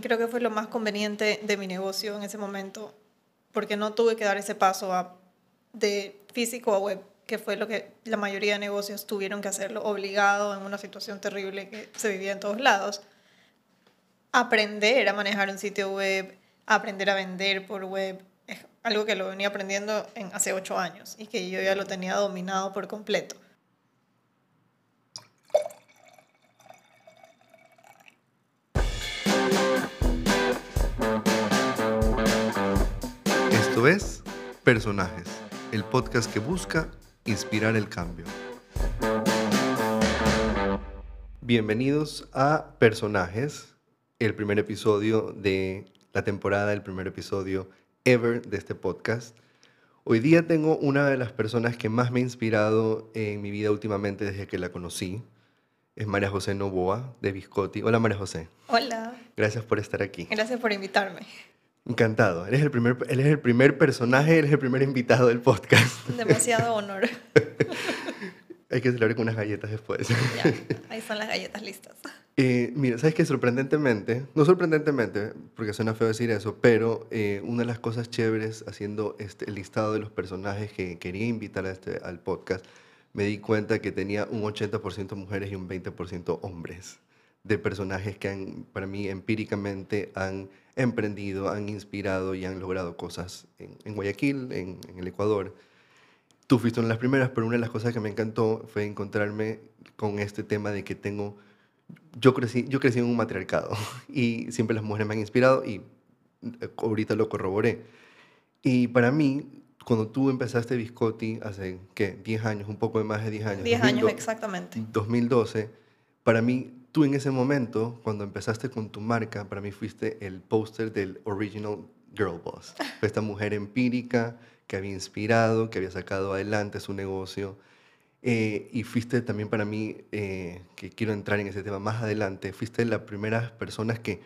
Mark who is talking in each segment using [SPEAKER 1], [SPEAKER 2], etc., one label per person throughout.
[SPEAKER 1] Creo que fue lo más conveniente de mi negocio en ese momento, porque no tuve que dar ese paso a, de físico a web, que fue lo que la mayoría de negocios tuvieron que hacerlo obligado en una situación terrible que se vivía en todos lados. Aprender a manejar un sitio web, aprender a vender por web, es algo que lo venía aprendiendo en hace ocho años y que yo ya lo tenía dominado por completo.
[SPEAKER 2] Esto es Personajes, el podcast que busca inspirar el cambio. Bienvenidos a Personajes, el primer episodio de la temporada, el primer episodio ever de este podcast. Hoy día tengo una de las personas que más me ha inspirado en mi vida últimamente desde que la conocí. Es María José Novoa de Biscotti. Hola María José.
[SPEAKER 1] Hola.
[SPEAKER 2] Gracias por estar aquí.
[SPEAKER 1] Gracias por invitarme.
[SPEAKER 2] Encantado. Eres el primer, él es el primer personaje, eres el primer invitado del podcast.
[SPEAKER 1] Demasiado honor.
[SPEAKER 2] Hay que celebrar con unas galletas después.
[SPEAKER 1] Ya, ahí están las galletas listas.
[SPEAKER 2] Eh, mira, sabes que sorprendentemente, no sorprendentemente, porque suena feo decir eso, pero eh, una de las cosas chéveres haciendo este, el listado de los personajes que quería invitar a este, al podcast, me di cuenta que tenía un 80% mujeres y un 20% hombres de personajes que han, para mí empíricamente han emprendido, han inspirado y han logrado cosas en, en Guayaquil, en, en, el Ecuador. Tú fuiste una de las primeras, pero una de las cosas que me encantó fue encontrarme con este tema de que tengo, yo crecí, yo crecí en un matriarcado y siempre las mujeres me han inspirado y eh, ahorita lo corroboré. Y para mí, cuando tú empezaste Biscotti hace, ¿qué? 10 años, un poco de más de 10 años.
[SPEAKER 1] 10 años, exactamente.
[SPEAKER 2] 2012, para mí tú en ese momento, cuando empezaste con tu marca, para mí fuiste el póster del original Girl Boss. Fue esta mujer empírica que había inspirado, que había sacado adelante su negocio. Eh, y fuiste también para mí, eh, que quiero entrar en ese tema más adelante, fuiste las primeras personas que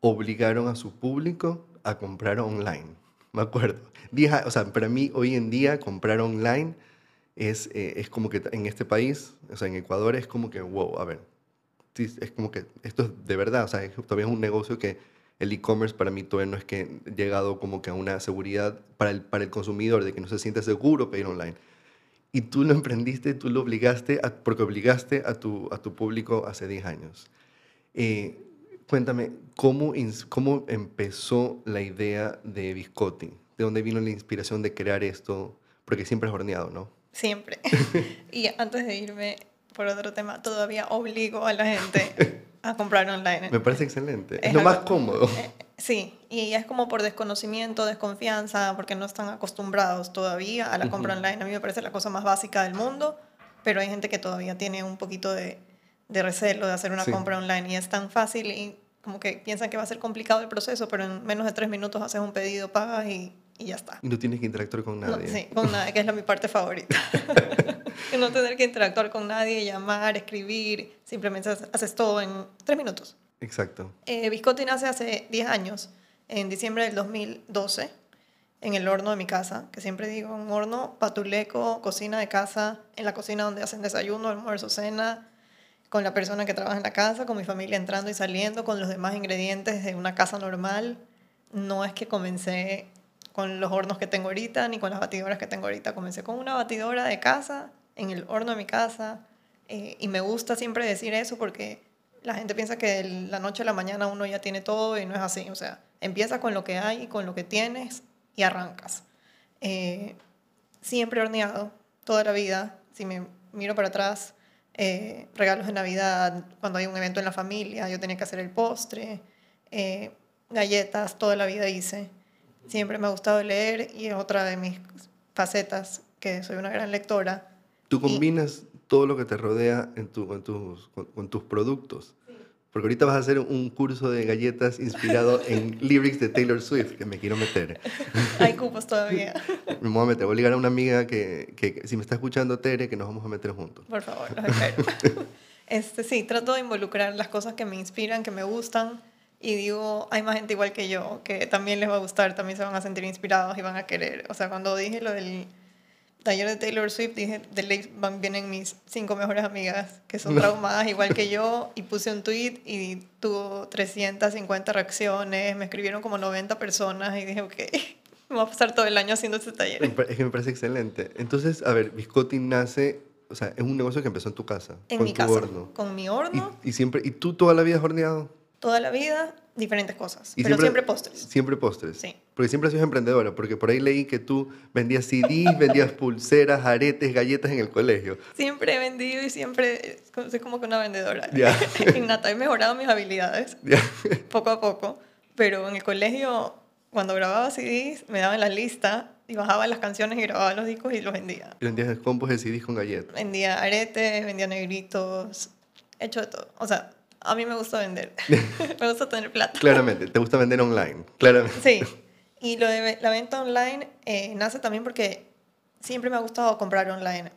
[SPEAKER 2] obligaron a su público a comprar online. Me acuerdo. o sea, para mí hoy en día comprar online es, eh, es como que en este país, o sea, en Ecuador es como que, wow, a ver, es como que esto es de verdad, o sea, todavía es un negocio que el e-commerce para mí todavía no es que ha llegado como que a una seguridad para el, para el consumidor, de que no se siente seguro pedir online. Y tú lo emprendiste, tú lo obligaste, porque obligaste a tu, a tu público hace 10 años. Eh, cuéntame, ¿cómo, ¿cómo empezó la idea de Biscotti? ¿De dónde vino la inspiración de crear esto? Porque siempre has horneado, ¿no?
[SPEAKER 1] Siempre. y antes de irme, por otro tema, todavía obligo a la gente a comprar online.
[SPEAKER 2] Me parece excelente. Es, lo más cómodo.
[SPEAKER 1] Eh, sí, y es como por desconocimiento, desconfianza, porque no están acostumbrados todavía a la compra online. A mí me parece la cosa más básica del mundo, pero hay gente que todavía tiene un poquito de, de recelo de hacer una compra online y es tan fácil y como que piensan que va a ser complicado el proceso, pero en menos de tres minutos haces un pedido, pagas y, y ya está.
[SPEAKER 2] Y no tienes que interactuar con nadie.
[SPEAKER 1] sí, con nadie, que es la, mi parte favorita. no tener que interactuar con nadie, llamar, escribir, simplemente haces todo en tres minutos.
[SPEAKER 2] Exacto.
[SPEAKER 1] Eh, Biscotti nace hace 10 años, en diciembre del 2012, en el horno de mi casa, que siempre digo, un horno patuleco, cocina de casa, en la cocina donde hacen desayuno, almuerzo, cena, con la persona que trabaja en la casa, con mi familia entrando y saliendo, con los demás ingredientes de una casa normal. No es que comencé con los hornos que tengo ahorita, ni con las batidoras que tengo ahorita. Comencé con una batidora de casa en el horno de mi casa. Eh, y me gusta siempre decir eso porque la gente piensa que de la noche a la mañana uno ya tiene todo y no es así. O sea, empieza con lo que hay, con lo que tienes y arrancas. Eh, siempre horneado, toda la vida. Si me miro para atrás, eh, regalos de Navidad, cuando hay un evento en la familia, yo tenía que hacer el postre, galletas, toda la vida hice. Siempre me ha gustado leer y es otra de mis facetas, que soy una gran lectora
[SPEAKER 2] Tú combinas todo lo que te rodea en, tu, en tus, con, tus productos. Porque ahorita vas a hacer un curso de galletas inspirado en lyrics de Taylor Swift, que me quiero meter.
[SPEAKER 1] Hay cupos todavía.
[SPEAKER 2] me voy a meter. Voy a ligar a una amiga que, que, si me está escuchando, Tere, que nos vamos a meter juntos.
[SPEAKER 1] Por favor, los espero. este, sí, trato de involucrar las cosas que me inspiran, que me gustan. Y digo, hay más gente igual que yo, que también les va a gustar, también se van a sentir inspirados y van a querer. O sea, cuando dije lo del taller de Taylor Swift, dije, de ley van, vienen mis cinco mejores amigas que son traumadas igual que yo, y puse un tweet y tuvo 350 reacciones, me escribieron como 90 personas y dije, ok, me voy a pasar todo el año haciendo este taller.
[SPEAKER 2] Es que me parece excelente. Entonces, a ver, Biscotti nace, o sea, es un negocio que empezó en tu casa.
[SPEAKER 1] En
[SPEAKER 2] con
[SPEAKER 1] mi
[SPEAKER 2] tu
[SPEAKER 1] casa,
[SPEAKER 2] horno.
[SPEAKER 1] con mi horno,
[SPEAKER 2] Y, y siempre, ¿Y tú toda la vida has horneado?
[SPEAKER 1] Toda la vida, diferentes cosas,
[SPEAKER 2] Y
[SPEAKER 1] pero siempre, postres.
[SPEAKER 2] Siempre postres.
[SPEAKER 1] Sí.
[SPEAKER 2] Porque siempre has sido emprendedora, porque por ahí leí que tú vendías CDs, vendías pulseras, aretes, galletas en el colegio.
[SPEAKER 1] Siempre he vendido y siempre soy como que una vendedora.
[SPEAKER 2] Ya.
[SPEAKER 1] Innata, he mejorado mis habilidades
[SPEAKER 2] Ya.
[SPEAKER 1] poco a poco, pero en el colegio, cuando grababa CDs, me daban la lista y bajaba las canciones y grababa los discos y los vendía.
[SPEAKER 2] Y vendías combos de CDs con galletas.
[SPEAKER 1] Vendía aretes, vendía negritos, he hecho de todo. O sea, a mí me gusta vender, me gusta tener plata.
[SPEAKER 2] Claramente, te gusta vender online. Claramente.
[SPEAKER 1] Sí, y lo de la venta online eh, nace también porque siempre me ha gustado comprar online.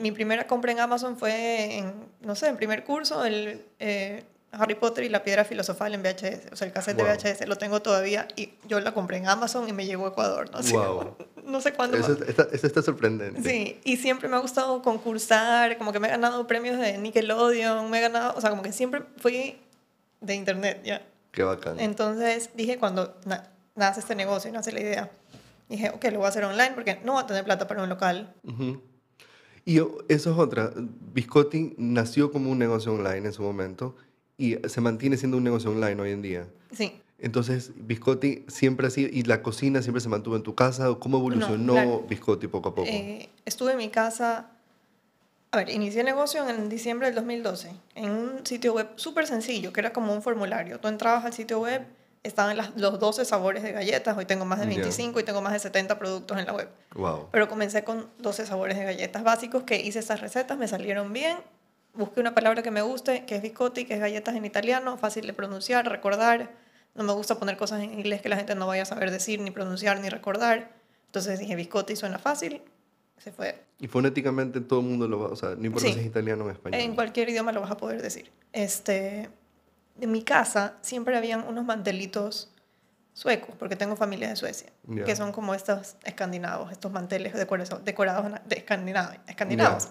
[SPEAKER 1] Mi primera compra en Amazon fue en, no sé, en primer curso, el eh, Harry Potter y la piedra filosofal en VHS. O sea, el cassette
[SPEAKER 2] Wow.
[SPEAKER 1] de VHS lo tengo todavía y yo la compré en Amazon y me llegó a Ecuador. No sé,
[SPEAKER 2] Wow.
[SPEAKER 1] no sé cuándo.
[SPEAKER 2] Eso está, eso está sorprendente.
[SPEAKER 1] Sí, y siempre me ha gustado concursar, como que me he ganado premios de Nickelodeon, me he ganado, o sea, como que siempre fui de internet, ya.
[SPEAKER 2] Qué bacán.
[SPEAKER 1] Entonces dije, cuando na- nace este negocio y nace la idea, dije, ok, lo voy a hacer online porque no voy a tener plata para un local.
[SPEAKER 2] Ujú. Y o- eso es otra. Biscotti nació como un negocio online en su momento y se mantiene siendo un negocio online hoy en día.
[SPEAKER 1] Sí,
[SPEAKER 2] Entonces, Biscotti siempre ha sido, y la cocina siempre se mantuvo en tu casa, ¿o ¿cómo evolucionó
[SPEAKER 1] claro.
[SPEAKER 2] Biscotti poco a poco?
[SPEAKER 1] eh, estuve en mi casa, a ver, inicié el negocio en diciembre del 2012, en un sitio web súper sencillo, que era como un formulario. Tú entrabas al sitio web, estaban las- los 12 sabores de galletas, hoy tengo más de
[SPEAKER 2] Ya.
[SPEAKER 1] 25 y tengo más de 70 productos en la web.
[SPEAKER 2] Wow.
[SPEAKER 1] Pero comencé con 12 sabores de galletas básicos que hice esas recetas, me salieron bien. Busqué una palabra que me guste, que es biscotti, que es galletas en italiano, fácil de pronunciar, recordar. No me gusta poner cosas en inglés que la gente no vaya a saber decir, ni pronunciar, ni recordar. Entonces dije, biscotti suena fácil. Se fue.
[SPEAKER 2] Y fonéticamente todo el mundo lo va, o sea, no importa
[SPEAKER 1] Sí.
[SPEAKER 2] si es italiano o español.
[SPEAKER 1] En cualquier idioma lo vas a poder decir. Este, en mi casa siempre habían unos mantelitos suecos, porque tengo familia de Suecia, que son como estos escandinavos, estos manteles decorados, decorados de escandinavos. escandinavos.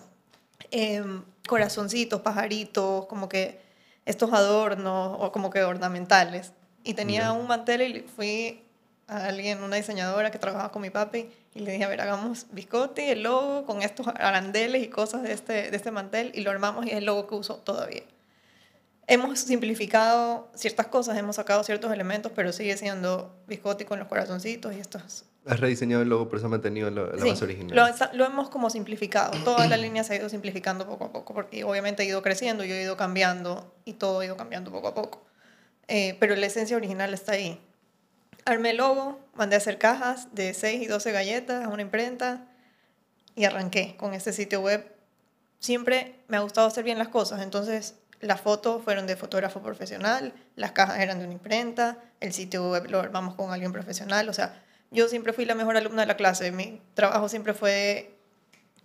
[SPEAKER 1] Em, corazoncitos, pajaritos, como que estos adornos o como que ornamentales. Y tenía un mantel y fui a alguien, una diseñadora que trabajaba con mi papi, y le dije, a ver, hagamos biscotti, el logo, con estos arandeles y cosas de este, de este mantel, y lo armamos y es el logo que uso todavía. Hemos simplificado ciertas cosas, hemos sacado ciertos elementos, pero sigue siendo biscotti con los corazoncitos y estos
[SPEAKER 2] Has rediseñado el logo, pero se ha mantenido la, la
[SPEAKER 1] Sí,
[SPEAKER 2] base original.
[SPEAKER 1] Lo, lo hemos como simplificado. Toda la línea se ha ido simplificando poco a poco, porque obviamente he ido creciendo, yo he ido cambiando y todo ha ido cambiando poco a poco. Eh, pero la esencia original está ahí. Armé el logo, mandé a hacer cajas de 6 y 12 galletas a una imprenta y arranqué con este sitio web. Siempre me ha gustado hacer bien las cosas, entonces las fotos fueron de fotógrafo profesional, las cajas eran de una imprenta, el sitio web lo armamos con alguien profesional, o sea, yo siempre fui la mejor alumna de la clase, mi trabajo siempre fue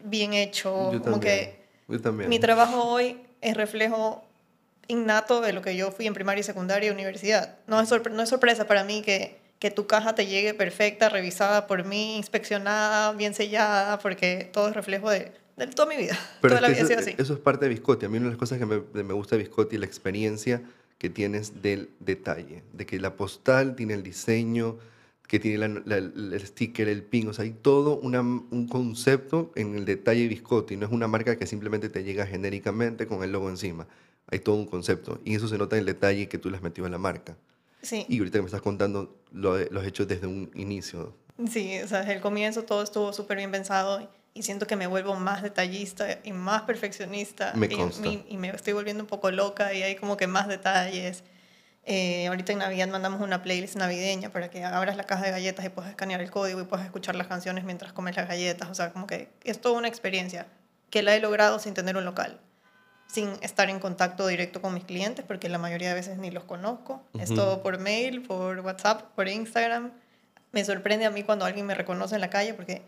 [SPEAKER 1] bien hecho,
[SPEAKER 2] Yo
[SPEAKER 1] como
[SPEAKER 2] también.
[SPEAKER 1] que
[SPEAKER 2] Yo también.
[SPEAKER 1] mi trabajo hoy es reflejo innato de lo que yo fui en primaria y secundaria y universidad. No es, no es sorpresa para mí que, que tu caja te llegue perfecta, revisada por mí, inspeccionada, bien sellada, porque todo es reflejo de, de toda mi vida.
[SPEAKER 2] Pero
[SPEAKER 1] toda la vida ha
[SPEAKER 2] eso,
[SPEAKER 1] sido así.
[SPEAKER 2] eso es parte de Biscotti. A mí una de las cosas que me, me gusta de Biscotti es la experiencia que tienes del detalle, de que la postal tiene el diseño, que tiene la- la- el sticker, el pin, o sea, hay todo una- un concepto en el detalle de Biscotti. No es una marca que simplemente te llega genéricamente con el logo encima. Hay todo un concepto y eso se nota en el detalle que tú le has metido a la marca.
[SPEAKER 1] Sí.
[SPEAKER 2] Y ahorita que me estás contando, lo, lo has hecho desde un inicio.
[SPEAKER 1] Sí, o sea, desde el comienzo todo estuvo súper bien pensado y siento que me vuelvo más detallista y más perfeccionista.
[SPEAKER 2] Me
[SPEAKER 1] y, y me estoy volviendo un poco loca y hay como que más detalles. Eh, ahorita en Navidad mandamos una playlist navideña para que abras la caja de galletas y puedas escanear el código y puedas escuchar las canciones mientras comes las galletas. O sea, como que es toda una experiencia que la he logrado sin tener un local, sin estar en contacto directo con mis clientes, porque la mayoría de veces ni los conozco. Es
[SPEAKER 2] Ujú.
[SPEAKER 1] todo por mail, por WhatsApp, por Instagram. Me sorprende a mí cuando alguien me reconoce en la calle porque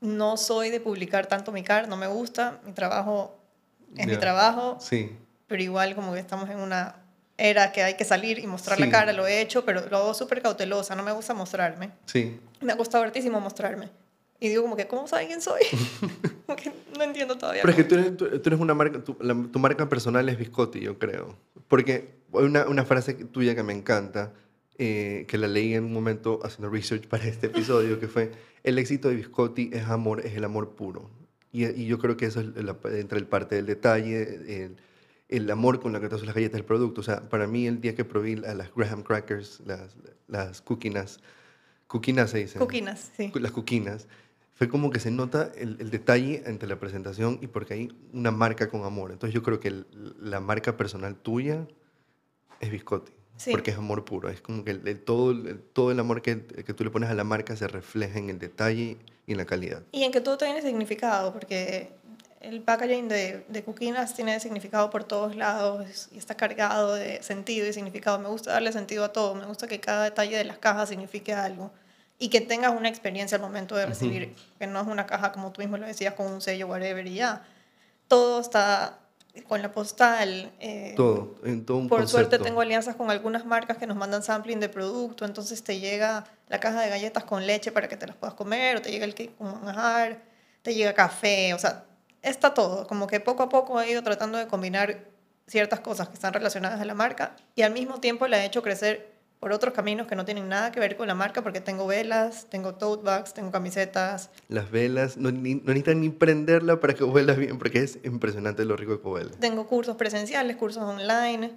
[SPEAKER 1] no soy de publicar tanto mi cara, no me gusta, mi trabajo es mi trabajo,
[SPEAKER 2] Sí,
[SPEAKER 1] pero igual como que estamos en una era que hay que salir y mostrar
[SPEAKER 2] Sí.
[SPEAKER 1] la cara, lo he hecho, pero lo hago súper cautelosa, no me gusta mostrarme.
[SPEAKER 2] sí.
[SPEAKER 1] Me ha costado hartísimo mostrarme. Y digo como que, ¿cómo saben quién soy? como que no entiendo todavía.
[SPEAKER 2] Pero es que tú eres, tú, tú eres una marca, tu, la- tu marca personal es Biscotti, yo creo. Porque hay una, una frase tuya que me encanta, eh, que la leí en un momento haciendo research para este episodio, que fue, el éxito de Biscotti es amor, es el amor puro. Y, y yo creo que eso es la, entre el parte del detalle, el, el amor con la que haces las galletas del producto. O sea, para mí el día que probé a las Graham Crackers, las, las cookinas, cookinas se dice.
[SPEAKER 1] Coquinas, sí.
[SPEAKER 2] Las cookinas. Fue como que se nota el, el detalle entre la presentación y porque hay una marca con amor. Entonces yo creo que el- la marca personal tuya es Biscotti.
[SPEAKER 1] Sí.
[SPEAKER 2] Porque es amor puro. Es como que el- el- todo, el, todo el amor que, que tú le pones a la marca se refleja en el detalle y en la calidad.
[SPEAKER 1] Y en que todo tiene significado, porque el packaging de, de Coquinas tiene significado por todos lados y está cargado de sentido y significado. Me gusta darle sentido a todo, me gusta que cada detalle de las cajas signifique algo y que tengas una experiencia al momento de recibir, que no es una caja como tú mismo lo decías con un sello, whatever, y ya. Todo está con la postal. eh,
[SPEAKER 2] Todo, en todo un
[SPEAKER 1] por suerte
[SPEAKER 2] concepto.
[SPEAKER 1] tengo alianzas con algunas marcas que nos mandan sampling de producto, entonces te llega la caja de galletas con leche para que te las puedas comer, o te llega el cake con manjar, te llega café, o sea, está todo. Como que poco a poco he ido tratando de combinar ciertas cosas que están relacionadas a la marca y al mismo tiempo la he hecho crecer por otros caminos que no tienen nada que ver con la marca, porque tengo velas, tengo tote bags, tengo camisetas,
[SPEAKER 2] Las velas, no, ni- no necesitan ni prenderla para que huela bien, porque es impresionante lo rico que huele.
[SPEAKER 1] tengo cursos presenciales, cursos online.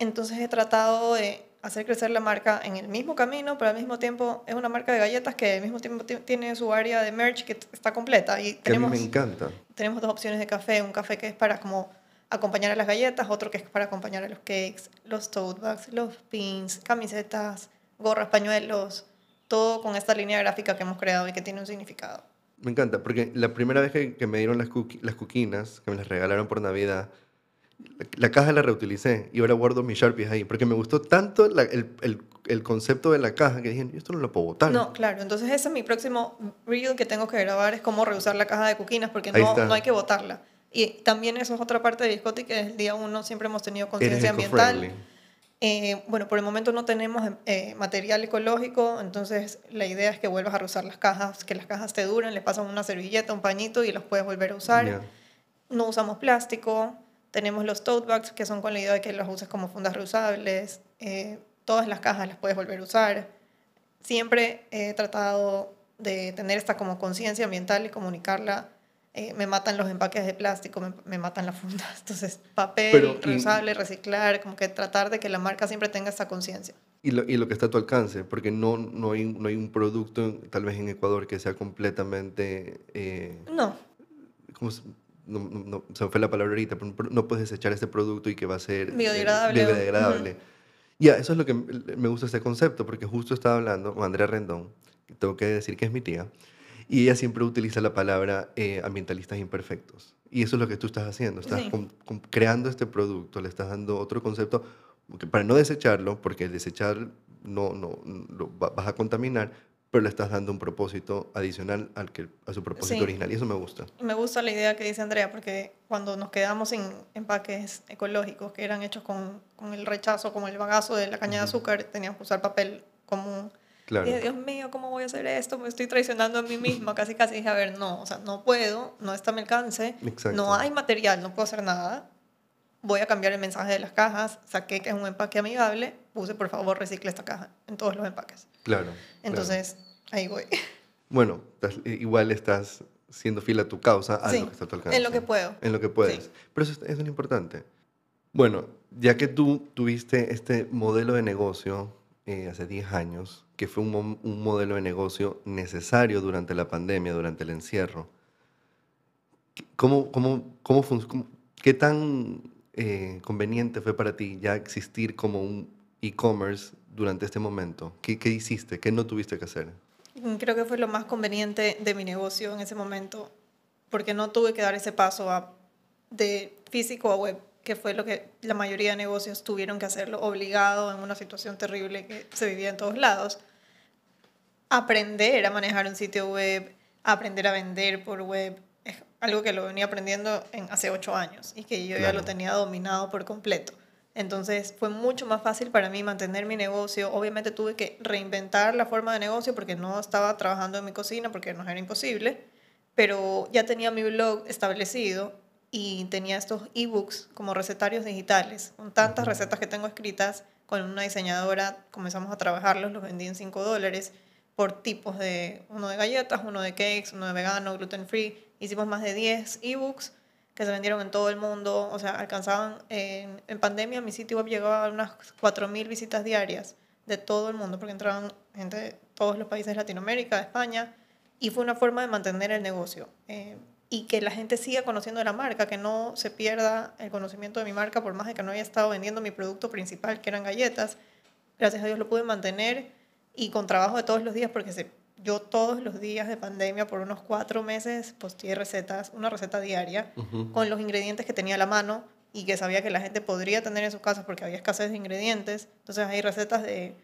[SPEAKER 1] Entonces he tratado de hacer crecer la marca en el mismo camino, pero al mismo tiempo es una marca de galletas que al mismo tiempo ti- tiene su área de merch que está completa. Y
[SPEAKER 2] Que a mí
[SPEAKER 1] tenemos,
[SPEAKER 2] me encanta.
[SPEAKER 1] tenemos dos opciones de café. Un café que es para como acompañar a las galletas, otro que es para acompañar a los cakes, los tote bags, los pins, camisetas, gorras, pañuelos, todo con esta línea gráfica que hemos creado y que tiene un significado.
[SPEAKER 2] Me encanta, porque la primera vez que, que me dieron las, las cuquinas, que me las regalaron por Navidad, la, la caja la reutilicé y ahora guardo mis Sharpies ahí, porque me gustó tanto la- el, el- el concepto de la caja que dije, "Yo esto no lo puedo botar.
[SPEAKER 1] No, claro. Entonces ese es mi próximo reel que tengo que grabar, es cómo reusar la caja de cuquinas, porque no, no hay que botarla. Y también eso es otra parte de Biscotti, que desde el día uno siempre hemos tenido conciencia ambiental. Eh, bueno, por el momento no tenemos eh, material ecológico, entonces la idea es que vuelvas a reusar las cajas, que las cajas te duren, le pasan una servilleta, un pañito y los puedes volver a usar. No usamos plástico, tenemos los tote bags que son con la idea de que los uses como fundas reusables, eh, todas las cajas las puedes volver a usar. Siempre he tratado de tener esta como conciencia ambiental y comunicarla. Eh, me matan los empaques de plástico, me, me matan las fundas. Entonces, papel,
[SPEAKER 2] Pero, y-
[SPEAKER 1] reusable, reciclar, como que tratar de que la marca siempre tenga esta conciencia.
[SPEAKER 2] Y lo, y lo que está a tu alcance, porque no, no, hay, no hay un producto, tal vez en Ecuador, que sea completamente... eh,
[SPEAKER 1] No,
[SPEAKER 2] ¿cómo se, no, no- no- se me fue la palabra ahorita, pero no- no puedes desechar este producto y que va a ser... eh,
[SPEAKER 1] Biodegradable o-
[SPEAKER 2] biodegradable. Ya, eso es lo que me gusta este concepto, porque justo estaba hablando con Andrea Rendón, que tengo que decir que es mi tía, y ella siempre utiliza la palabra eh, ambientalistas imperfectos. Y eso es lo que tú estás haciendo, estás
[SPEAKER 1] Sí.
[SPEAKER 2] con- con- creando este producto, le estás dando otro concepto para no desecharlo, porque el desechar no, no, lo va- vas a contaminar, pero le estás dando un propósito adicional al que, a su propósito
[SPEAKER 1] Sí.
[SPEAKER 2] original, y eso me gusta.
[SPEAKER 1] Me gusta la idea que dice Andrea, porque cuando nos quedamos sin empaques ecológicos que eran hechos con, con el rechazo, como el bagazo de la caña de
[SPEAKER 2] Ujú.
[SPEAKER 1] azúcar, teníamos que usar papel común.
[SPEAKER 2] Claro.
[SPEAKER 1] Dije, Dios mío, ¿cómo voy a hacer esto? Me estoy traicionando a mí misma. Casi, casi dije, a ver, no, o sea, no puedo, no está a mi alcance,
[SPEAKER 2] Exacto.
[SPEAKER 1] no hay material, no puedo hacer nada. Voy a cambiar el mensaje de las cajas, saqué que es un empaque amigable, puse por favor recicle esta caja en todos los empaques.
[SPEAKER 2] Claro. claro.
[SPEAKER 1] Entonces, ahí voy.
[SPEAKER 2] Bueno, estás- igual estás siendo fiel a tu causa, a
[SPEAKER 1] Sí,
[SPEAKER 2] lo que está a tu alcance.
[SPEAKER 1] en lo que puedo.
[SPEAKER 2] En lo que puedes.
[SPEAKER 1] Sí.
[SPEAKER 2] Pero eso, es- es importante. Bueno, ya que tú tuviste este modelo de negocio eh, hace 10 años, que fue un, mo- un modelo de negocio necesario durante la pandemia, durante el encierro, ¿cómo, cómo, cómo- ¿qué tan eh, conveniente fue para ti ya existir como un e-commerce durante este momento? ¿Qué, ¿Qué hiciste? ¿Qué no tuviste que hacer?
[SPEAKER 1] Creo que fue lo más conveniente de mi negocio en ese momento, porque no tuve que dar ese paso a- de físico a web, que fue lo que la mayoría de negocios tuvieron que hacerlo obligado en una situación terrible que se vivía en todos lados. Aprender a manejar un sitio web, aprender a vender por web, es algo que lo venía aprendiendo en hace ocho años y que yo ya lo tenía dominado por completo. Entonces fue mucho más fácil para mí mantener mi negocio. Obviamente tuve que reinventar la forma de negocio porque no estaba trabajando en mi cocina porque nos era imposible, pero ya tenía mi blog establecido y tenía estos ebooks como recetarios digitales, con tantas recetas que tengo escritas con una diseñadora, comenzamos a trabajarlos, los vendí en 5 dólares por tipos de, uno de galletas, uno de cakes, uno de vegano, gluten free. Hicimos más de 10 ebooks que se vendieron en todo el mundo, o sea, alcanzaban, en, en pandemia mi sitio web llegaba a unas 4.000 visitas diarias de todo el mundo, porque entraban gente de todos los países de Latinoamérica, de España, y fue una forma de mantener el negocio. Eh, y que la gente siga conociendo la marca, que no se pierda el conocimiento de mi marca, por más de que no haya estado vendiendo mi producto principal, que eran galletas. Gracias a Dios lo pude mantener y con trabajo de todos los días, porque se, yo todos los días de pandemia, por unos cuatro meses, posteé recetas, una receta diaria, con los ingredientes que tenía a la mano y que sabía que la gente podría tener en sus casas porque había escasez de ingredientes. Entonces hay recetas de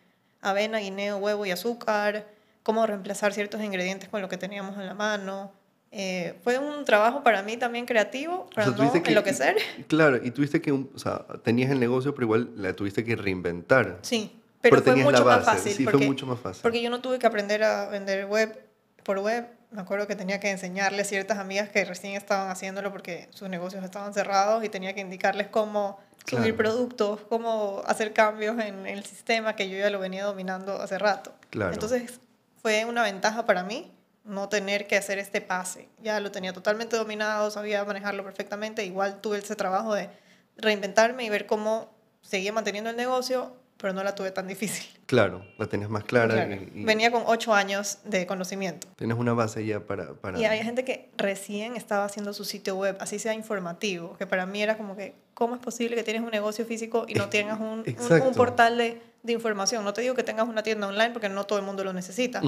[SPEAKER 1] avena, guineo, huevo y azúcar, cómo reemplazar ciertos ingredientes con lo que teníamos en la mano. Eh, fue un trabajo para mí también creativo, para no que, enloquecer.
[SPEAKER 2] Claro, y tuviste que, o sea, tenías el negocio, pero igual la tuviste que reinventar.
[SPEAKER 1] Sí, pero, fue mucho más fácil.
[SPEAKER 2] Sí,
[SPEAKER 1] porque,
[SPEAKER 2] fue mucho más fácil.
[SPEAKER 1] Porque yo no tuve que aprender a vender web por web. Me acuerdo que tenía que enseñarle a ciertas amigas que recién estaban haciéndolo porque sus negocios estaban cerrados y tenía que indicarles cómo subir productos, cómo hacer cambios en el sistema que yo ya lo venía dominando hace rato.
[SPEAKER 2] Claro.
[SPEAKER 1] Entonces fue una ventaja para mí no tener que hacer este pase. Ya lo tenía totalmente dominado, sabía manejarlo perfectamente. Igual tuve ese trabajo de reinventarme y ver cómo seguía manteniendo el negocio pero no la tuve tan difícil.
[SPEAKER 2] Claro, la tenías más clara.
[SPEAKER 1] Venía con ocho años de conocimiento.
[SPEAKER 2] Tienes una base ya para, para...
[SPEAKER 1] Y había gente que recién estaba haciendo su sitio web, así sea informativo, que para mí era como que, ¿cómo es posible que tienes un negocio físico y no tengas un, un, portal de, de, información? No te digo que tengas una tienda online porque no todo el mundo lo necesita,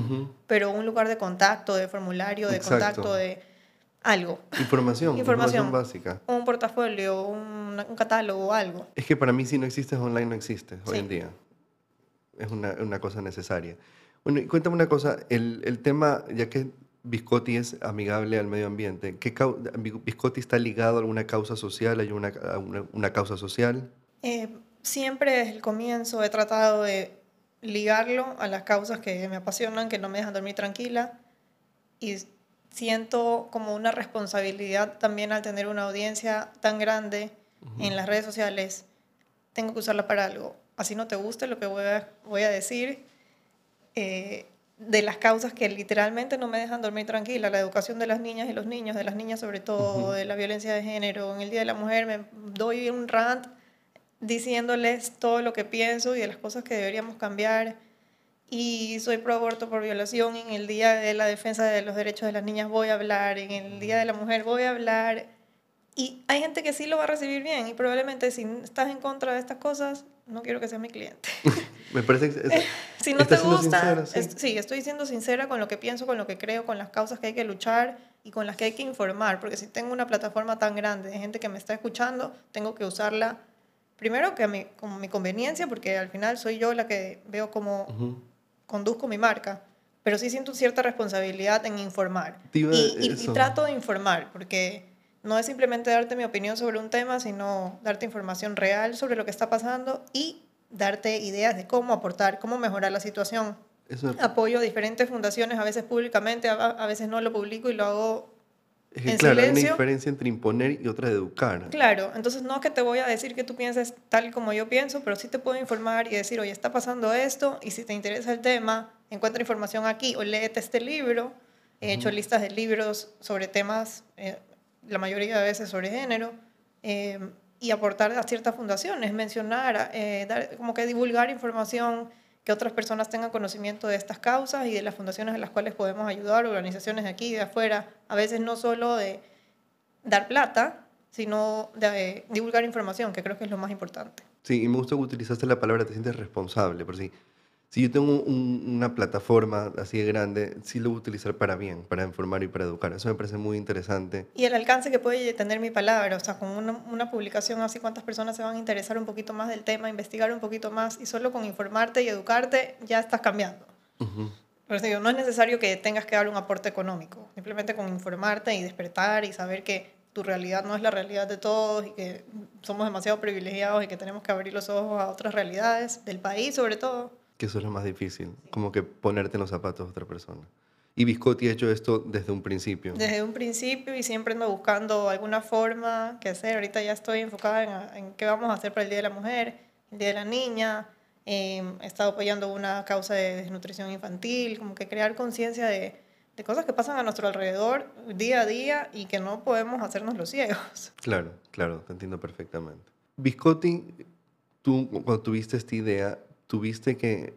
[SPEAKER 1] pero un lugar de contacto, de formulario, de contacto, de algo.
[SPEAKER 2] Información, información, básica.
[SPEAKER 1] Un portafolio, un, un, catálogo, algo.
[SPEAKER 2] Es que para mí si no existes online no existes hoy en día. Es una, una, cosa necesaria. Bueno, y cuéntame una cosa, el, el, tema, ya que Biscotti es amigable al medio ambiente, ¿qué ¿Biscotti está ligado a alguna causa social? ¿Hay una, una, una causa social?
[SPEAKER 1] Eh, siempre desde el comienzo he tratado de ligarlo a las causas que me apasionan, que no me dejan dormir tranquila. Y siento como una responsabilidad también al tener una audiencia tan grande en las redes sociales, tengo que usarla para algo. Así no te guste lo que voy a, voy a decir, eh, de las causas que literalmente no me dejan dormir tranquila, la educación de las niñas y los niños, de las niñas sobre todo, de la violencia de género. En el Día de la Mujer me doy un rant diciéndoles todo lo que pienso y de las cosas que deberíamos cambiar y soy pro aborto por violación. En el Día de la Defensa de los Derechos de las Niñas voy a hablar, en el Día de la Mujer voy a hablar. Y hay gente que sí lo va a recibir bien y probablemente si estás en contra de estas cosas, no quiero que seas mi cliente.
[SPEAKER 2] Me parece que...
[SPEAKER 1] si no te gusta, ¿sí? estoy siendo sincera con lo que pienso, con lo que creo, con las causas que hay que luchar y con las que hay que informar, porque si tengo una plataforma tan grande de gente que me está escuchando, tengo que usarla primero que a mi, como mi conveniencia, porque al final soy yo la que veo como conduzco mi marca, pero sí siento cierta responsabilidad en informar. Y, y, trato de informar, porque no es simplemente darte mi opinión sobre un tema, sino darte información real sobre lo que está pasando y darte ideas de cómo aportar, cómo mejorar la situación. Apoyo a diferentes fundaciones, a veces públicamente, a, veces no lo publico y lo hago
[SPEAKER 2] es que, claro, hay una diferencia entre imponer y otra de educar.
[SPEAKER 1] Claro, entonces no es que te voy a decir que tú pienses tal como yo pienso, pero sí te puedo informar y decir, oye, está pasando esto, y si te interesa el tema, encuentra información aquí o léete este libro. He hecho listas de libros sobre temas, eh, la mayoría de veces sobre género, eh, y aportar a ciertas fundaciones, mencionar, eh, dar, como que divulgar información que otras personas tengan conocimiento de estas causas y de las fundaciones a las cuales podemos ayudar, organizaciones de aquí y de afuera, a veces no solo de dar plata, sino de divulgar información, que creo que es lo más importante.
[SPEAKER 2] Sí, y me gusta que utilizaste la palabra, te sientes responsable, por sí si yo tengo una plataforma así de grande, sí lo voy a utilizar para bien, para informar y para educar. Eso me parece muy interesante.
[SPEAKER 1] Y el alcance que puede tener mi palabra, o sea, con una, una, publicación así, cuántas personas se van a interesar un poquito más del tema, investigar un poquito más, y solo con informarte y educarte ya estás cambiando. Por eso digo, no es necesario que tengas que dar un aporte económico, simplemente con informarte y despertar y saber que tu realidad no es la realidad de todos y que somos demasiado privilegiados y que tenemos que abrir los ojos a otras realidades del país sobre todo.
[SPEAKER 2] Que eso es lo más difícil, como que ponerte en los zapatos de otra persona. Y Biscotti ha hecho esto desde un principio.
[SPEAKER 1] Desde un principio y siempre ando buscando alguna forma que hacer. Ahorita ya estoy enfocada en, en qué vamos a hacer para el Día de la Mujer, el Día de la Niña. Eh, he estado apoyando una causa de desnutrición infantil, como que crear conciencia de, de cosas que pasan a nuestro alrededor día a día y que no podemos hacernos los ciegos.
[SPEAKER 2] Claro, claro, te entiendo perfectamente. Biscotti, tú cuando tuviste esta idea, tuviste que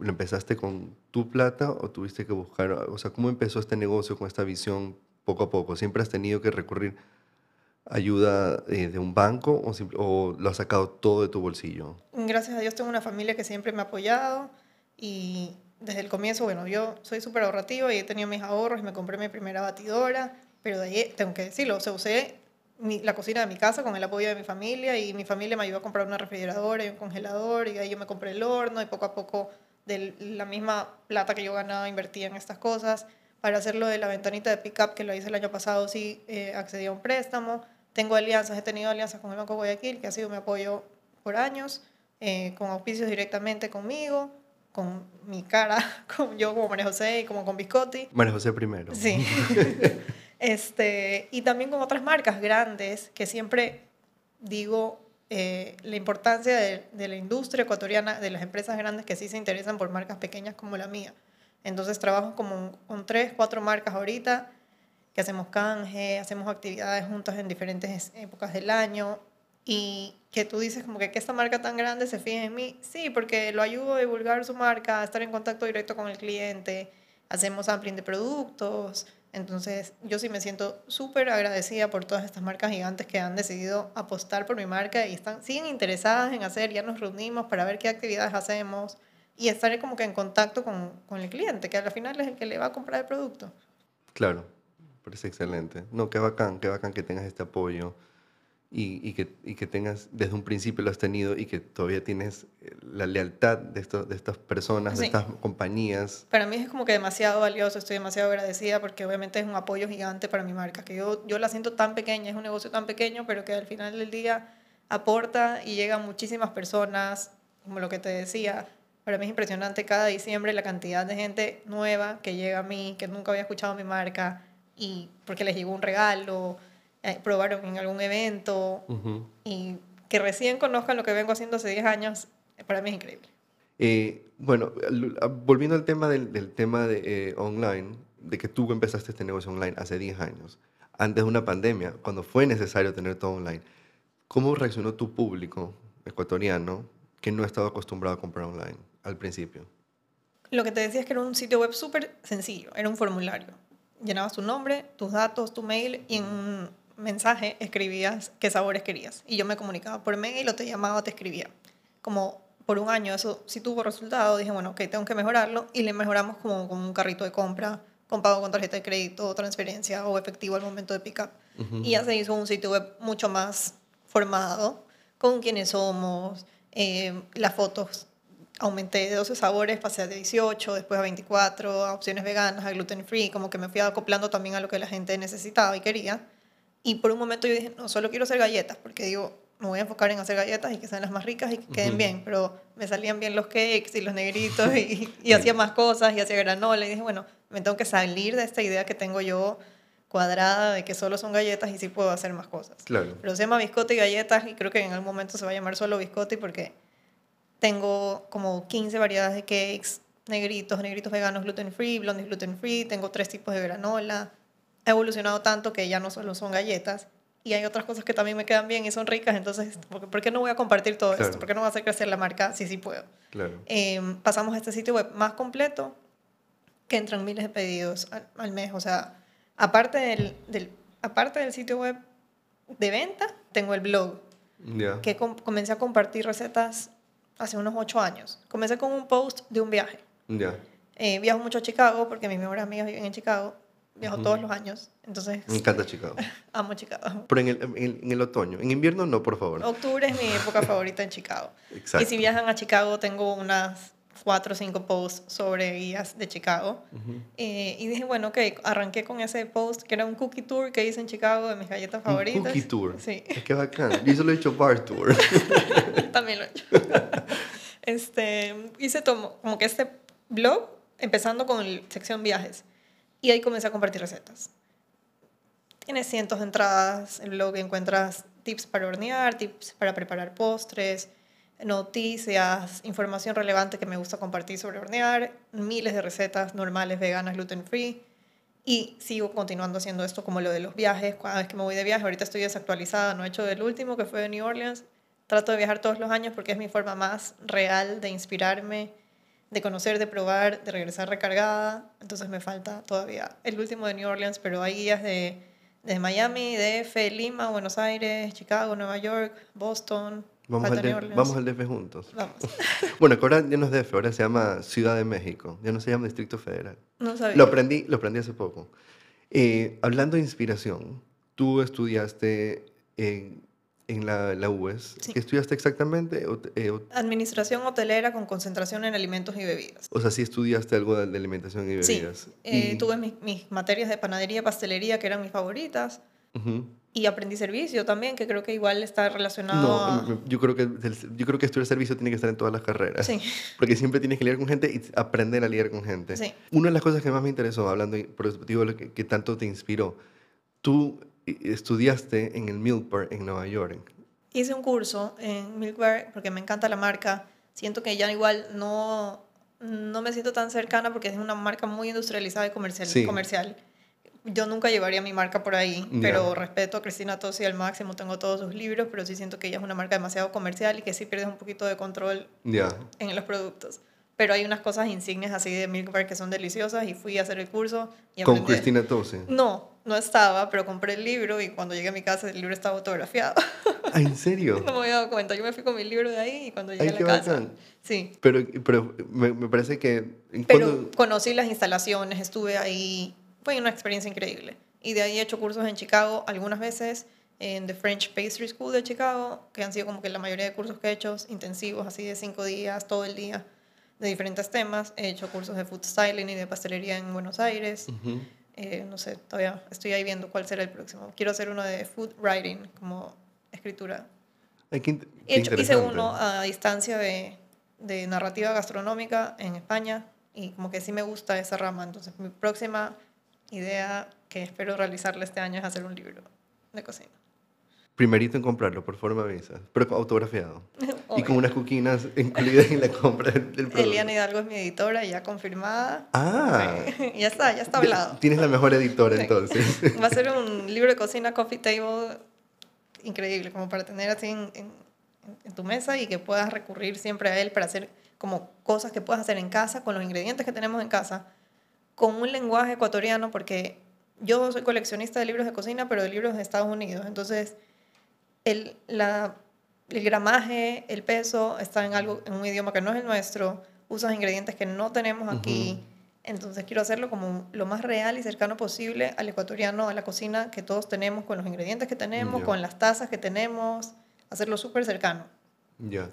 [SPEAKER 2] empezaste con tu plata o tuviste que buscar, o sea, cómo empezó este negocio con esta visión poco a poco? ¿Siempre has tenido que recurrir ayuda eh, de un banco o, o, lo has sacado todo de tu bolsillo?
[SPEAKER 1] Gracias a Dios tengo una familia que siempre me ha apoyado y desde el comienzo, bueno, yo soy súper ahorrativa y he tenido mis ahorros y me compré mi primera batidora, pero de ahí tengo que decirlo, o sea, usé mi, la cocina de mi casa con el apoyo de mi familia y mi familia me ayudó a comprar una refrigeradora y un congelador y ahí yo me compré el horno y poco a poco de la misma plata que yo ganaba invertía en estas cosas. Para hacerlo de la ventanita de pickup que lo hice el año pasado, sí eh, accedí a un préstamo. Tengo alianzas, he tenido alianzas con el Banco Guayaquil, que ha sido mi apoyo por años, eh, con auspicios directamente conmigo, con mi cara, con yo como María José y como con Biscotti.
[SPEAKER 2] María José primero.
[SPEAKER 1] Sí. este, y también con otras marcas grandes que siempre digo eh, la importancia de, de, la industria ecuatoriana, de las empresas grandes que sí se interesan por marcas pequeñas como la mía. Entonces trabajo como con tres, cuatro marcas ahorita, que hacemos canje, hacemos actividades juntas en diferentes épocas del año y que tú dices como que, que esta marca tan grande se fije en mí. Sí, porque lo ayudo a divulgar su marca, a estar en contacto directo con el cliente, hacemos sampling de productos, entonces, yo sí me siento súper agradecida por todas estas marcas gigantes que han decidido apostar por mi marca y están, siguen interesadas en hacer, ya nos reunimos para ver qué actividades hacemos y estar como que en contacto con, con el cliente, que al final es el que le va a comprar el producto.
[SPEAKER 2] Claro, parece excelente. No, qué bacán, qué bacán que tengas este apoyo y, y, que, y que tengas, desde un principio lo has tenido y que todavía tienes eh, la lealtad de, esto, de estas personas, sí. de estas compañías.
[SPEAKER 1] Para mí es como que demasiado valioso, estoy demasiado agradecida porque obviamente es un apoyo gigante para mi marca, que yo, yo la siento tan pequeña, es un negocio tan pequeño, pero que al final del día aporta y llega a muchísimas personas, como lo que te decía. Para mí es impresionante cada diciembre la cantidad de gente nueva que llega a mí, que nunca había escuchado mi marca y porque les llegó un regalo eh, probaron en algún evento uh -huh. y que recién conozcan lo que vengo haciendo hace 10 años, para mí es increíble.
[SPEAKER 2] Eh, bueno, volviendo al tema del, del tema de eh, online, de que tú empezaste este negocio online hace 10 años, antes de una pandemia, cuando fue necesario tener todo online, ¿cómo reaccionó tu público ecuatoriano que no estaba acostumbrado a comprar online al principio?
[SPEAKER 1] Lo que te decía es que era un sitio web súper sencillo, era un formulario. Llenabas tu nombre, tus datos, tu mail y en mensaje escribías qué sabores querías. Y yo me comunicaba por mail o te llamaba, te escribía. Como por un año eso sí tuvo resultado, dije, bueno, ok, tengo que mejorarlo y le mejoramos como con un carrito de compra, con pago con tarjeta de crédito, transferencia o efectivo al momento de pick-up. Uh -huh. Y ya se hizo un sitio web mucho más formado, con quiénes somos, eh, las fotos aumenté de 12 sabores, pasé a 18, después a 24, a opciones veganas, a gluten free, como que me fui acoplando también a lo que la gente necesitaba y quería. Y por un momento yo dije, no, solo quiero hacer galletas, porque digo, me voy a enfocar en hacer galletas y que sean las más ricas y que queden uh -huh. bien, pero me salían bien los cakes y los negritos y, y hacía más cosas y hacía granola y dije, bueno, me tengo que salir de esta idea que tengo yo cuadrada de que solo son galletas y sí puedo hacer más cosas.
[SPEAKER 2] Claro.
[SPEAKER 1] Pero se llama biscotti y galletas y creo que en algún momento se va a llamar solo biscotti porque tengo como 15 variedades de cakes, negritos, negritos veganos gluten free, blondies gluten free, tengo tres tipos de granola. Ha evolucionado tanto que ya no solo son galletas y hay otras cosas que también me quedan bien y son ricas, entonces, ¿por qué no voy a compartir todo claro. esto? ¿Por qué no voy a hacer crecer la marca? Sí, sí puedo.
[SPEAKER 2] Claro.
[SPEAKER 1] Eh, pasamos a este sitio web más completo, que entran miles de pedidos al, al mes. O sea, aparte del, del, aparte del sitio web de venta, tengo el blog,
[SPEAKER 2] yeah.
[SPEAKER 1] que com comencé a compartir recetas hace unos ocho años. Comencé con un post de un viaje.
[SPEAKER 2] Yeah.
[SPEAKER 1] Eh, viajo mucho a Chicago porque mis mejores amigas viven en Chicago. Viajo uh -huh. todos los años. Entonces,
[SPEAKER 2] Me encanta Chicago.
[SPEAKER 1] amo Chicago.
[SPEAKER 2] Pero en el, en, en el, otoño. En invierno no, por favor.
[SPEAKER 1] Octubre es mi época favorita en Chicago.
[SPEAKER 2] Exacto.
[SPEAKER 1] Y si viajan a Chicago, tengo unas cuatro o cinco posts sobre guías de Chicago. Eh, y dije, bueno, ok, arranqué con ese post que era un cookie tour que hice en Chicago de mis galletas favoritas.
[SPEAKER 2] Un cookie tour.
[SPEAKER 1] Sí.
[SPEAKER 2] Qué bacán. Yo solo he hecho bar tour.
[SPEAKER 1] También lo he hecho. este, hice tomo, como que este blog, empezando con la sección viajes. Y ahí comencé a compartir recetas. Tiene cientos de entradas. El blog encuentras tips para hornear, tips para preparar postres, noticias, información relevante que me gusta compartir sobre hornear, miles de recetas normales, veganas, gluten free. Y sigo continuando haciendo esto como lo de los viajes, cada vez que me voy de viaje. Ahorita estoy desactualizada, no he hecho el último que fue de New Orleans. Trato de viajar todos los años porque es mi forma más real de inspirarme, de conocer, de probar, de regresar recargada. Entonces me falta todavía el último de New Orleans, pero hay guías de, de Miami, DF, Lima, Buenos Aires, Chicago, Nueva York, Boston,
[SPEAKER 2] Vamos al,
[SPEAKER 1] New
[SPEAKER 2] DF,
[SPEAKER 1] Orleans.
[SPEAKER 2] vamos al DF juntos.
[SPEAKER 1] Vamos.
[SPEAKER 2] Bueno, ahora ya no es DF, ahora se llama Ciudad de México. Ya no se llama Distrito Federal.
[SPEAKER 1] No sabía.
[SPEAKER 2] Lo aprendí, lo aprendí hace poco. Eh, hablando de inspiración, tú estudiaste en, en la, la UES.
[SPEAKER 1] Sí.
[SPEAKER 2] ¿Qué estudiaste exactamente? Eh,
[SPEAKER 1] Administración hotelera con concentración en alimentos y bebidas.
[SPEAKER 2] o sea, sí estudiaste algo de, de alimentación y
[SPEAKER 1] Sí,
[SPEAKER 2] bebidas.
[SPEAKER 1] eh,
[SPEAKER 2] Y-
[SPEAKER 1] tuve mis, mis materias de panadería, pastelería, que eran mis favoritas,
[SPEAKER 2] Ujú.
[SPEAKER 1] y aprendí servicio también, que creo que igual está relacionado
[SPEAKER 2] No,
[SPEAKER 1] a...
[SPEAKER 2] m- yo creo que el- yo creo que estudiar servicio tiene que estar en todas las carreras.
[SPEAKER 1] Sí.
[SPEAKER 2] Porque siempre tienes que lidiar con gente y aprender a lidiar con gente.
[SPEAKER 1] Sí.
[SPEAKER 2] Una de las cosas que más me interesó, hablando, por eso digo que, que tanto te inspiró, tú estudiaste en el Milpar en Nueva York.
[SPEAKER 1] Hice un curso en Milkwear porque me encanta la marca. Siento que ya igual no, no me siento tan cercana porque es una marca muy industrializada y comercial.
[SPEAKER 2] Sí.
[SPEAKER 1] comercial. Yo nunca llevaría mi marca por ahí,
[SPEAKER 2] Ya.
[SPEAKER 1] pero respeto a Cristina Tosi al máximo, tengo todos sus libros, pero sí siento que ella es una marca demasiado comercial y que sí pierdes un poquito de control
[SPEAKER 2] Ya.
[SPEAKER 1] en los productos. Pero hay unas cosas insignes así de Milk Bar que son deliciosas y fui a hacer el curso y
[SPEAKER 2] Con Cristina Tose.
[SPEAKER 1] No, no estaba, pero compré el libro y cuando llegué a mi casa el libro estaba autografiado.
[SPEAKER 2] Ah, ¿en serio?
[SPEAKER 1] no me había dado cuenta. Yo me fui con mi libro de ahí y cuando llegué
[SPEAKER 2] Ay,
[SPEAKER 1] a la casa.
[SPEAKER 2] bacán.
[SPEAKER 1] Sí.
[SPEAKER 2] Pero, pero me, me parece que... ¿en
[SPEAKER 1] Pero
[SPEAKER 2] cuándo-
[SPEAKER 1] conocí las instalaciones, estuve ahí. Fue una experiencia increíble. Y de ahí he hecho cursos en Chicago algunas veces, en The French Pastry School de Chicago, que han sido como que la mayoría de cursos que he hecho, intensivos, así de cinco días, todo el día, de diferentes temas. He hecho cursos de food styling y de pastelería en Buenos Aires.
[SPEAKER 2] Ujú.
[SPEAKER 1] Eh, no sé, todavía estoy ahí viendo cuál será el próximo. Quiero hacer uno de food writing, como escritura.
[SPEAKER 2] Ay, qué qué
[SPEAKER 1] He hecho- hice uno a distancia de, de narrativa gastronómica en España y como que sí me gusta esa rama. Entonces mi próxima idea que espero realizarla este año es hacer un libro de cocina.
[SPEAKER 2] Primerito en comprarlo, por forma visa, pero autografiado. Y
[SPEAKER 1] Obvio.
[SPEAKER 2] con unas cuquinas incluidas en la compra del del producto.
[SPEAKER 1] Eliana Hidalgo es mi editora, ya confirmada.
[SPEAKER 2] Ah,
[SPEAKER 1] Sí, ya está, ya está hablado.
[SPEAKER 2] tienes la mejor editora
[SPEAKER 1] Sí.
[SPEAKER 2] entonces.
[SPEAKER 1] Va a ser un libro de cocina coffee table increíble, como para tener así en, en- en tu mesa y que puedas recurrir siempre a él para hacer como cosas que puedas hacer en casa con los ingredientes que tenemos en casa, con un lenguaje ecuatoriano, porque yo soy coleccionista de libros de cocina, pero de libros de Estados Unidos. Entonces, el, la, el gramaje, el peso está en, algo, en un idioma que no es el nuestro, usas ingredientes que no tenemos aquí. Entonces quiero hacerlo como lo más real y cercano posible al ecuatoriano, a la cocina que todos tenemos, con los ingredientes que tenemos, con las tazas que tenemos, hacerlo súper cercano.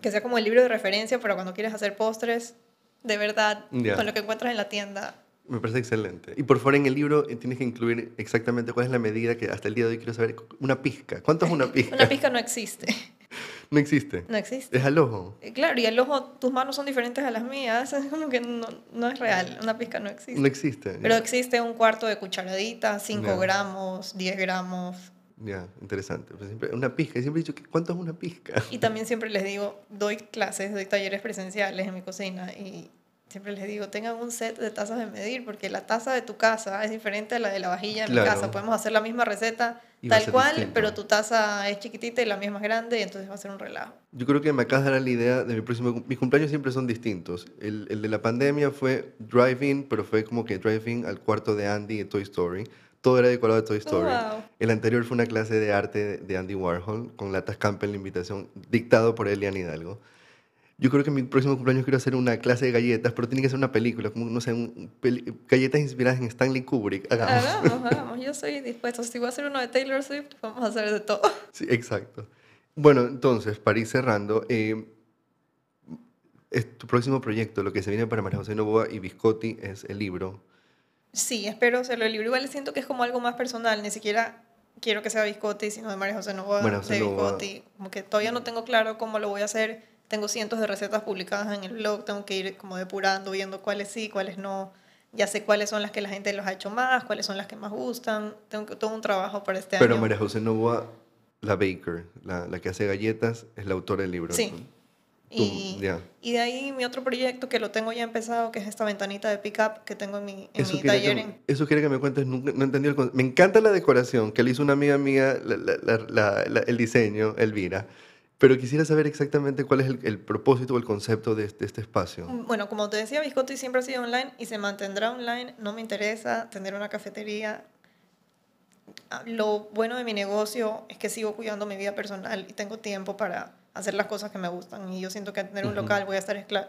[SPEAKER 1] Que sea como el libro de referencia para cuando quieres hacer postres, de verdad, con lo que encuentras en la tienda.
[SPEAKER 2] Me parece excelente. Y por favor, en el libro eh, tienes que incluir exactamente cuál es la medida que hasta el día de hoy quiero saber. Una pizca. ¿Cuánto es una pizca?
[SPEAKER 1] Una pizca no existe,
[SPEAKER 2] No existe.
[SPEAKER 1] no existe.
[SPEAKER 2] Es al ojo.
[SPEAKER 1] Eh, Claro, y el ojo, tus manos son diferentes a las mías, es como que no, no es real, una pizca no existe.
[SPEAKER 2] No existe.
[SPEAKER 1] Pero existe un cuarto de cucharadita, 5
[SPEAKER 2] Ya.
[SPEAKER 1] gramos, 10 gramos.
[SPEAKER 2] Ya, interesante. Pues siempre, una pizca. Y siempre he dicho, ¿cuánto es una pizca?
[SPEAKER 1] Y también siempre les digo, doy clases, doy talleres presenciales en mi cocina y siempre les digo, tengan un set de tazas de medir, porque la taza de tu casa es diferente a la de la vajilla de
[SPEAKER 2] Claro.
[SPEAKER 1] mi casa. Podemos hacer la misma receta
[SPEAKER 2] Y
[SPEAKER 1] tal cual,
[SPEAKER 2] distinto.
[SPEAKER 1] pero tu taza es chiquitita y la misma es grande y entonces va a ser un relajo.
[SPEAKER 2] Yo creo que me acabas de dar la idea de mi próximo... Mis cumpleaños siempre son distintos. El, el de la pandemia fue drive-in, pero fue como que drive-in al cuarto de Andy de Toy Story. Todo era decorado de Toy Story.
[SPEAKER 1] Wow.
[SPEAKER 2] El anterior fue una clase de arte de, de Andy Warhol, con latas Campbell, la invitación, dictado por Elian Hidalgo. Yo creo que mi próximo cumpleaños quiero hacer una clase de galletas, pero tiene que ser una película, como, no sé, un- peli- galletas inspiradas en Stanley Kubrick. Hagamos.
[SPEAKER 1] Hagamos, hagamos. Yo soy dispuesta. Si voy a hacer uno de Taylor Swift, vamos a hacer de todo.
[SPEAKER 2] Sí, exacto. Bueno, entonces, para ir cerrando, eh, es tu próximo proyecto, lo que se viene para María José Novoa y Biscotti es el libro.
[SPEAKER 1] Sí, espero hacerlo el libro. Igual siento que es como algo más personal, ni siquiera quiero que sea Biscotti, sino de María José Novoa,
[SPEAKER 2] María José
[SPEAKER 1] de
[SPEAKER 2] Novoa.
[SPEAKER 1] Biscotti. Como que todavía no tengo claro cómo lo voy a hacer. Tengo cientos de recetas publicadas en el blog, tengo que ir como depurando, viendo cuáles sí, cuáles no. Ya sé cuáles son las que la gente los ha hecho más, cuáles son las que más gustan. Tengo que- todo un trabajo para este
[SPEAKER 2] Pero
[SPEAKER 1] año.
[SPEAKER 2] María José Novoa, la baker, la, la que hace galletas, es la autora del libro.
[SPEAKER 1] Sí. Y,
[SPEAKER 2] ya.
[SPEAKER 1] y de ahí mi otro proyecto que lo tengo ya empezado, que es esta ventanita de pickup que tengo en mi, en
[SPEAKER 2] Eso
[SPEAKER 1] mi taller.
[SPEAKER 2] que,
[SPEAKER 1] en-
[SPEAKER 2] eso quiere que me cuentes, nunca, no entendí el concepto. Me encanta la decoración, que le hizo una amiga mía, la- la- el diseño, Elvira. Pero quisiera saber exactamente cuál es el, el propósito o el concepto de este, de este espacio.
[SPEAKER 1] Bueno, como te decía, Biscotti siempre ha sido online y se mantendrá online. No me interesa tener una cafetería. Ah, Lo bueno de mi negocio es que sigo cuidando mi vida personal y tengo tiempo para hacer las cosas que me gustan. Y yo siento que al tener un
[SPEAKER 2] Ujú.
[SPEAKER 1] local voy a estar escla-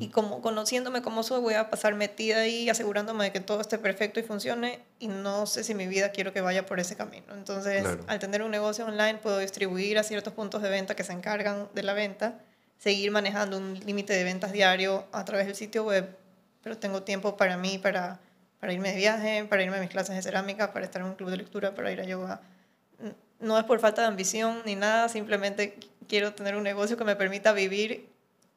[SPEAKER 1] y como conociéndome como soy voy a pasar metida ahí asegurándome de que todo esté perfecto y funcione y no sé si mi vida quiero que vaya por ese camino. Entonces,
[SPEAKER 2] Claro.
[SPEAKER 1] al tener un negocio online puedo distribuir a ciertos puntos de venta que se encargan de la venta, seguir manejando un límite de ventas diario a través del sitio web, pero tengo tiempo para mí, para, para irme de viaje, para irme a mis clases de cerámica, para estar en un club de lectura, para ir a yoga. No es por falta de ambición ni nada, simplemente quiero tener un negocio que me permita vivir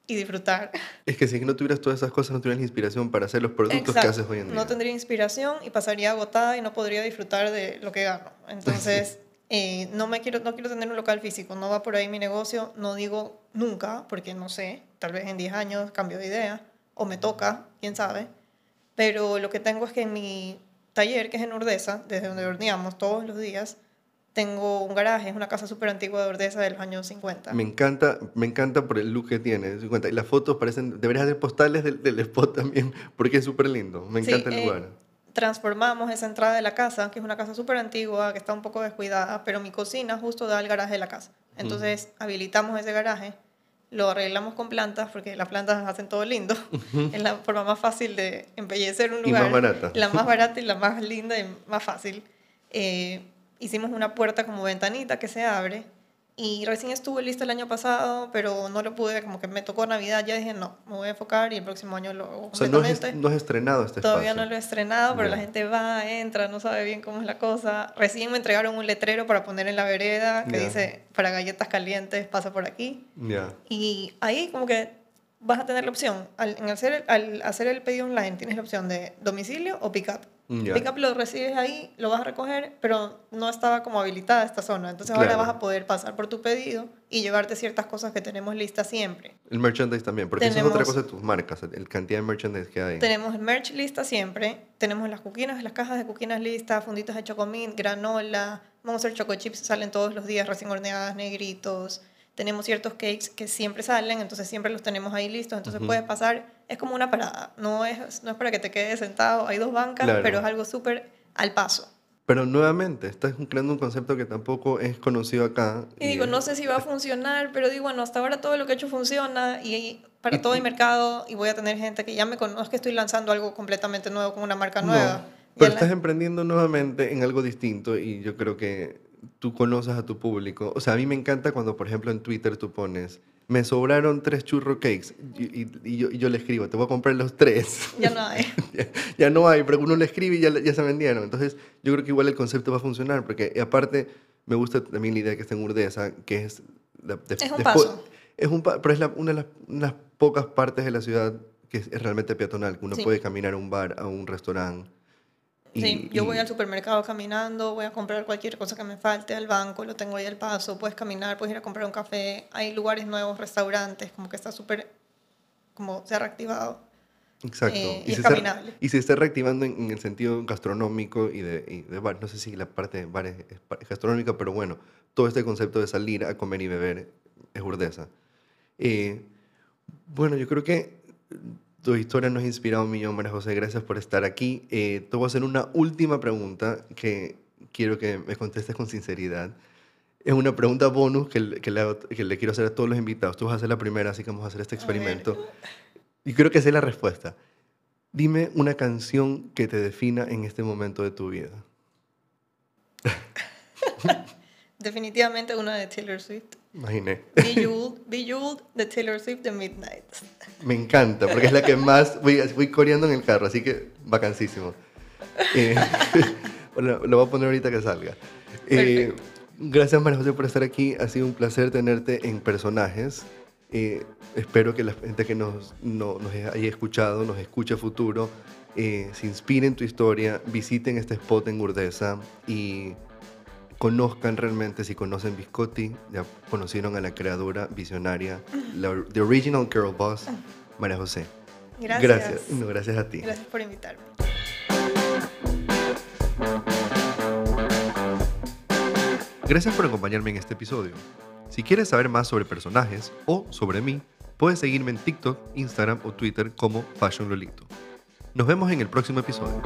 [SPEAKER 1] y disfrutar.
[SPEAKER 2] Es que si no tuvieras todas esas cosas, no tuvieras la inspiración para hacer los productos que
[SPEAKER 1] Exacto.
[SPEAKER 2] haces hoy en día.
[SPEAKER 1] No tendría inspiración y pasaría agotada y no podría disfrutar de lo que gano. Entonces, eh, no, me quiero, no quiero tener un local físico, no va por ahí mi negocio, no digo nunca, porque no sé, tal vez en 10 años cambio de idea o me toca, quién sabe. Pero lo que tengo es que en mi taller, que es en Urdesa, desde donde horneamos todos los días, tengo un garaje, es una casa súper antigua de Urdesa de los años 50.
[SPEAKER 2] Me encanta, me encanta por el look que tiene. 50. Y las fotos parecen, deberías hacer postales del, del spot también, porque es súper lindo. Me
[SPEAKER 1] Sí,
[SPEAKER 2] encanta el
[SPEAKER 1] eh,
[SPEAKER 2] lugar.
[SPEAKER 1] transformamos esa entrada de la casa, que es una casa súper antigua, que está un poco descuidada, pero mi cocina justo da al garaje de la casa. Entonces habilitamos ese garaje, lo arreglamos con plantas, porque las plantas hacen todo lindo. Es la forma más fácil de embellecer un
[SPEAKER 2] Y más
[SPEAKER 1] lugar.
[SPEAKER 2] barata.
[SPEAKER 1] La más barata y la más linda y más fácil. Eh, hicimos una puerta como ventanita que se abre. Y recién estuve lista el año pasado, pero no lo pude, como que me tocó Navidad, ya dije, no, me voy a enfocar y el próximo año lo hago
[SPEAKER 2] O sea, no has, no has estrenado este
[SPEAKER 1] Todavía
[SPEAKER 2] espacio.
[SPEAKER 1] no lo he estrenado, pero la gente va, entra, no sabe bien cómo es la cosa. Recién me entregaron un letrero para poner en la vereda que
[SPEAKER 2] Ya.
[SPEAKER 1] dice, para galletas calientes, pasa por aquí.
[SPEAKER 2] Ya.
[SPEAKER 1] Y ahí como que vas a tener la opción, al, en hacer, al hacer el pedido online, tienes la opción de domicilio o pick-up.
[SPEAKER 2] Ya.
[SPEAKER 1] Pick-up lo recibes ahí, lo vas a recoger, pero no estaba como habilitada esta zona. Entonces ahora
[SPEAKER 2] Claro.
[SPEAKER 1] vas a poder pasar por tu pedido y llevarte ciertas cosas que tenemos listas siempre.
[SPEAKER 2] El merchandise también, porque eso es otra
[SPEAKER 1] Tenemos-
[SPEAKER 2] cosa de tus marcas, el cantidad de merchandise que hay.
[SPEAKER 1] Tenemos el merch lista siempre. Tenemos las cuquinas, las cajas de cuquinas listas, funditas de chocomint, granola, Monster Choco Chips salen todos los días recién horneadas, negritos. Tenemos ciertos cakes que siempre salen, entonces siempre los tenemos ahí listos. Entonces
[SPEAKER 2] Ujú.
[SPEAKER 1] puedes pasar, es como una parada. No es, no es para que te quedes sentado, hay dos bancas,
[SPEAKER 2] Claro.
[SPEAKER 1] pero es algo súper al paso.
[SPEAKER 2] Pero nuevamente, estás creando un concepto que tampoco es conocido acá.
[SPEAKER 1] Y digo,
[SPEAKER 2] eh,
[SPEAKER 1] no sé si va a funcionar, pero digo, bueno, hasta ahora todo lo que he hecho funciona y para
[SPEAKER 2] Y-
[SPEAKER 1] todo
[SPEAKER 2] y-
[SPEAKER 1] el mercado y voy a tener gente que ya me no que estoy lanzando algo completamente nuevo con una marca
[SPEAKER 2] no,
[SPEAKER 1] nueva.
[SPEAKER 2] pero
[SPEAKER 1] Ya la-
[SPEAKER 2] estás emprendiendo nuevamente en algo distinto y yo creo que tú conoces a tu público. O sea, a mí me encanta cuando, por ejemplo, en Twitter tú pones, me sobraron tres churro cakes y, y- y yo, y yo le escribo, te voy a comprar los tres.
[SPEAKER 1] Ya no hay.
[SPEAKER 2] ya, ya no hay, pero uno le escribe y ya, ya se vendieron. Entonces, yo creo que igual el concepto va a funcionar, porque aparte me gusta también la idea que está en Urdesa, que es... la- de-
[SPEAKER 1] Es un paso.
[SPEAKER 2] Es un pero es la- una de las, unas pocas partes de la ciudad que es, es realmente peatonal, que uno
[SPEAKER 1] Sí.
[SPEAKER 2] puede caminar a un bar, a un restaurante. Y-
[SPEAKER 1] Sí, yo voy
[SPEAKER 2] y-
[SPEAKER 1] al supermercado caminando, voy a comprar cualquier cosa que me falte al banco, lo tengo ahí al paso, puedes caminar, puedes ir a comprar un café, hay lugares nuevos, restaurantes, como que está súper, como se ha reactivado.
[SPEAKER 2] Exacto.
[SPEAKER 1] eh, y es
[SPEAKER 2] se está, y se está reactivando en, en el sentido gastronómico y de, y de bar. No sé si la parte de bar es, es gastronómica, pero bueno, todo este concepto de salir a comer y beber es urdesa. Eh, bueno, yo creo que tu historia nos ha inspirado un millón, María José. Gracias por estar aquí. Eh, te voy a hacer una última pregunta que quiero que me contestes con sinceridad. Es una pregunta bonus que, le- que, le, hago- que le quiero hacer a todos los invitados. Tú vas a hacer la primera, así que vamos a hacer este experimento. Y creo que sé la respuesta. Dime una canción que te defina en este momento de tu vida.
[SPEAKER 1] Definitivamente una de Taylor Swift.
[SPEAKER 2] Imaginé.
[SPEAKER 1] Bejeweled, Bejeweled de Taylor Swift de Midnight.
[SPEAKER 2] Me encanta, porque es la que más voy, voy coreando en el carro, así que vacancísimo. Eh, bueno, lo voy a poner ahorita que salga. Eh, gracias, María José, por estar aquí. Ha sido un placer tenerte en personajes. Eh, espero que la gente que nos, no- nos haya escuchado, nos escuche a futuro, eh, se inspire en tu historia, visiten este spot en Urdesa y conozcan realmente, si conocen Biscotti, ya conocieron a la creadora visionaria, la The Original Girl Boss, María José.
[SPEAKER 1] Gracias.
[SPEAKER 2] Gracias. No, gracias a ti.
[SPEAKER 1] Gracias por invitarme.
[SPEAKER 2] Gracias por acompañarme en este episodio. Si quieres saber más sobre personajes o sobre mí, puedes seguirme en TikTok, Instagram o Twitter como Fashion Lolito. Nos vemos en el próximo episodio.